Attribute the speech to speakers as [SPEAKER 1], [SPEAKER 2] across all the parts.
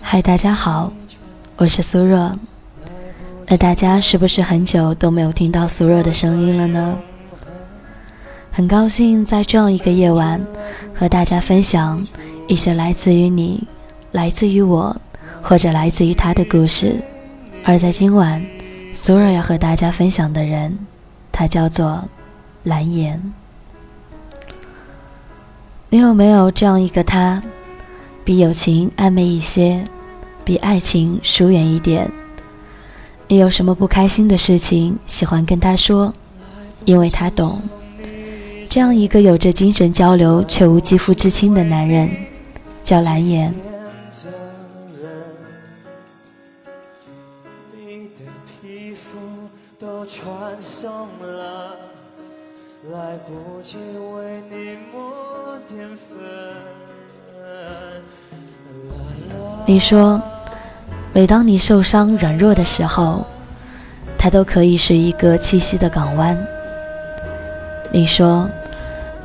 [SPEAKER 1] 嗨，大家好，我是苏若。那大家是不是很久都没有听到苏若的声音了呢？很高兴在这样一个夜晚，和大家分享一些来自于你、来自于我，或者来自于他的故事。而在今晚，苏若要和大家分享的人，他叫做蓝颜。你有没有这样一个他，比友情暧昧一些？比爱情疏远一点。你有什么不开心的事情，喜欢跟他说，因为他懂。这样一个有着精神交流却无肌肤之亲的男人，叫蓝颜。你你说。每当你受伤软弱的时候，它都可以是一个栖息的港湾。你说，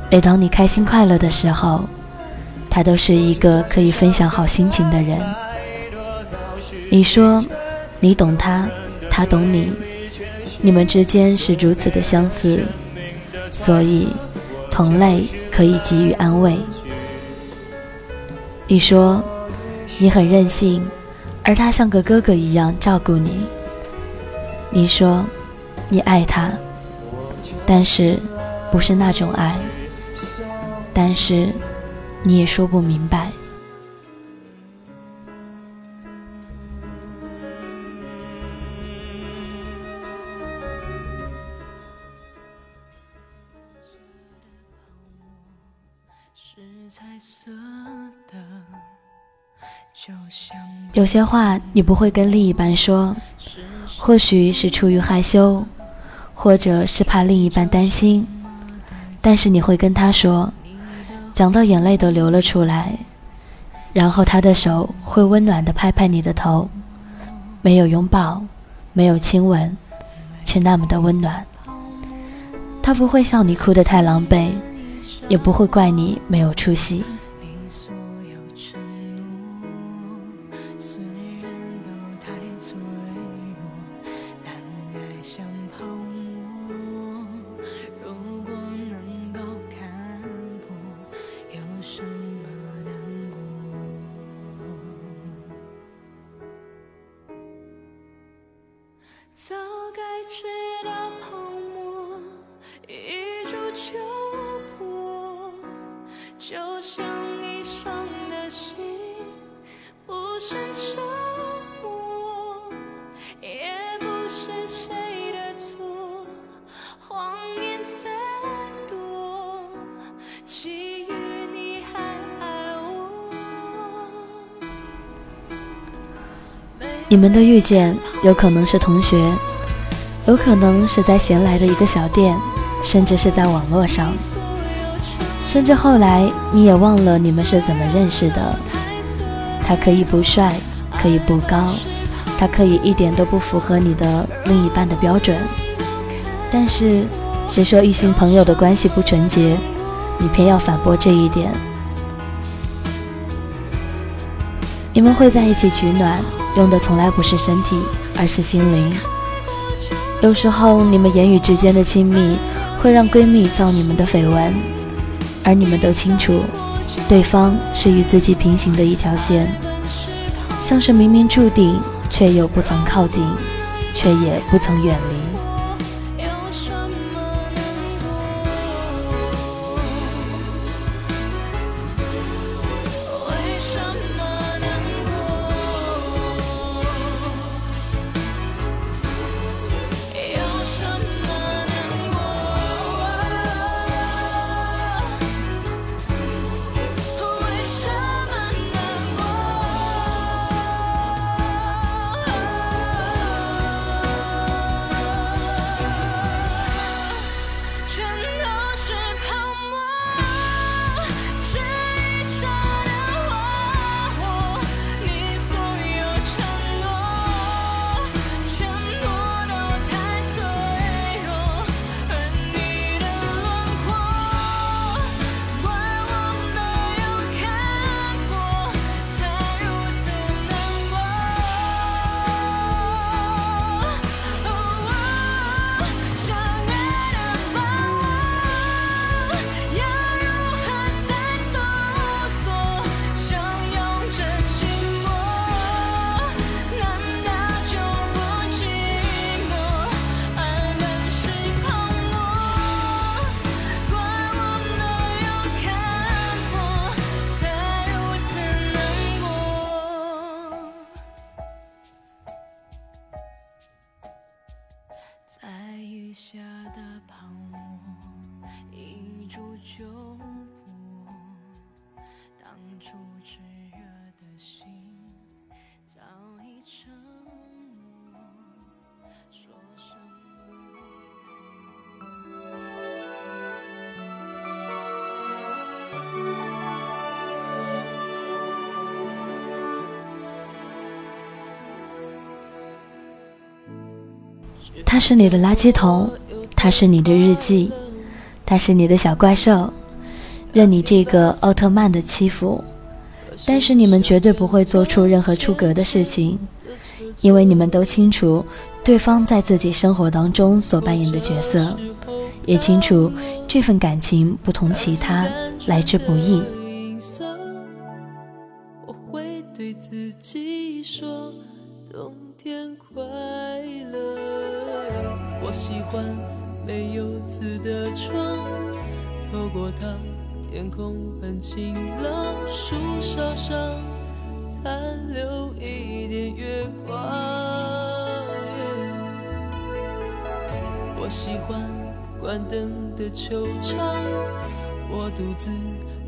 [SPEAKER 1] 每当你开心快乐的时候，他都是一个可以分享好心情的人。你说，你懂他，他懂你，你们之间是如此的相似，所以同类可以给予安慰。你说，你很任性。而他像个哥哥一样照顾你。你说，你爱他，但是不是那种爱。但是你也说不明白。是彩色的。有些话你不会跟另一半说，或许是出于害羞，或者是怕另一半担心，但是你会跟他说，讲到眼泪都流了出来，然后他的手会温暖地拍拍你的头，没有拥抱，没有亲吻，却那么的温暖。他不会笑你哭得太狼狈，也不会怪你没有出息。你们的遇见。有可能是同学，有可能是在闲来的一个小店，甚至是在网络上，甚至后来你也忘了你们是怎么认识的。他可以不帅，可以不高，他可以一点都不符合你的另一半的标准。但是谁说异性朋友的关系不纯洁？你偏要反驳这一点。你们会在一起取暖，用的从来不是身体。而是心灵。有时候，你们言语之间的亲密会让闺蜜造你们的绯闻，而你们都清楚，对方是与自己平行的一条线，像是明明注定，却又不曾靠近，却也不曾远离。下的泡沫一触就它是你的垃圾桶，它是你的日记，它是你的小怪兽，任你这个奥特曼的欺负。但是你们绝对不会做出任何出格的事情，因为你们都清楚对方在自己生活当中所扮演的角色，也清楚这份感情不同其他，来之不易。
[SPEAKER 2] 我会对自己说，冬天快。我喜欢没有字的窗，透过它。天空很晴朗，树梢上残留一点月光。我喜欢关灯的球场，我独自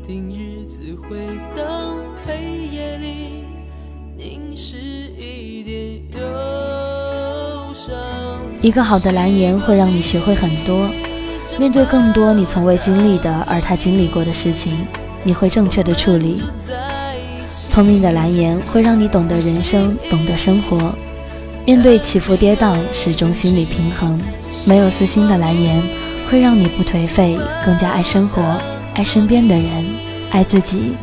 [SPEAKER 2] 听日子回荡，黑夜里一
[SPEAKER 1] 个好的蓝颜会让你学会很多。面对更多你从未经历的，而他经历过的事情，你会正确的处理。聪明的蓝颜会让你懂得人生，懂得生活。面对起伏跌宕，始终心理平衡。没有私心的蓝颜会让你不颓废，更加爱生活，爱身边的人，爱自己。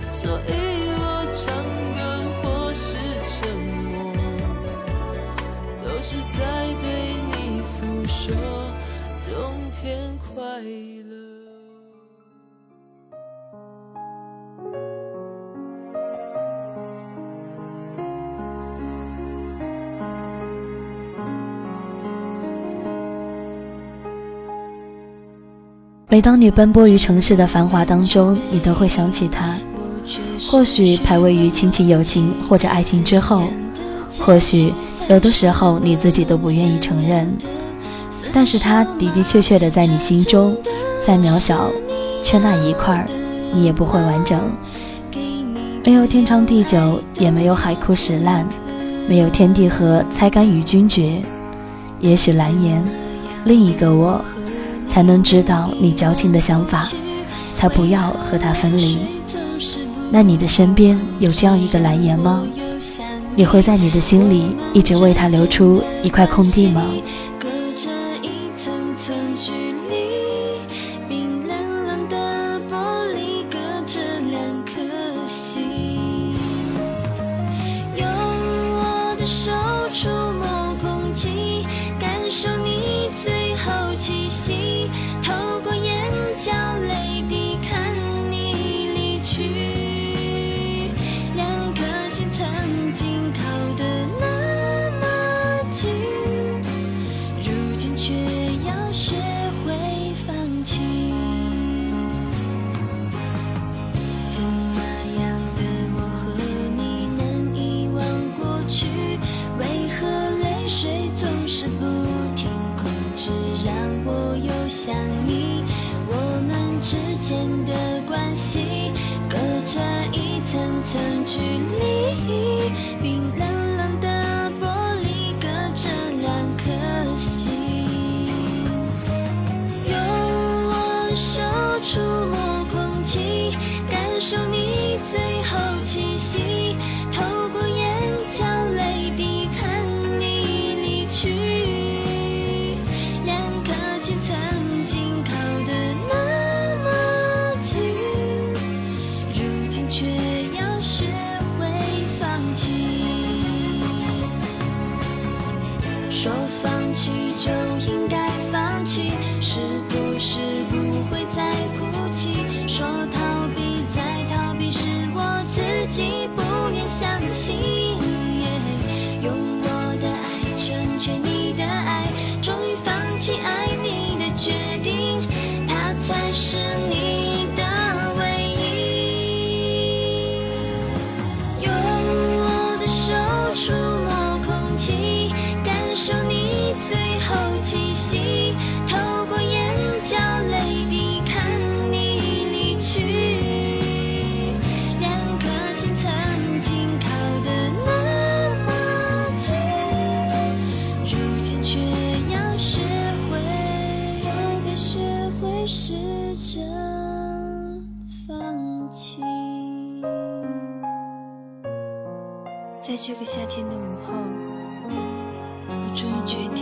[SPEAKER 1] 每当你奔波于城市的繁华当中，你都会想起他。或许排位于亲情、友情或者爱情之后，或许有的时候你自己都不愿意承认。但是他的的确确的在你心中，再渺小，缺那一块儿，你也不会完整。没有天长地久，也没有海枯石烂，没有天地合，才敢与君绝。也许蓝颜，另一个我。才能知道你矫情的想法，才不要和他分离。那你的身边有这样一个蓝颜吗？你会在你的心里一直为他留出一块空地吗？
[SPEAKER 3] 在这个夏天的午后我终于决定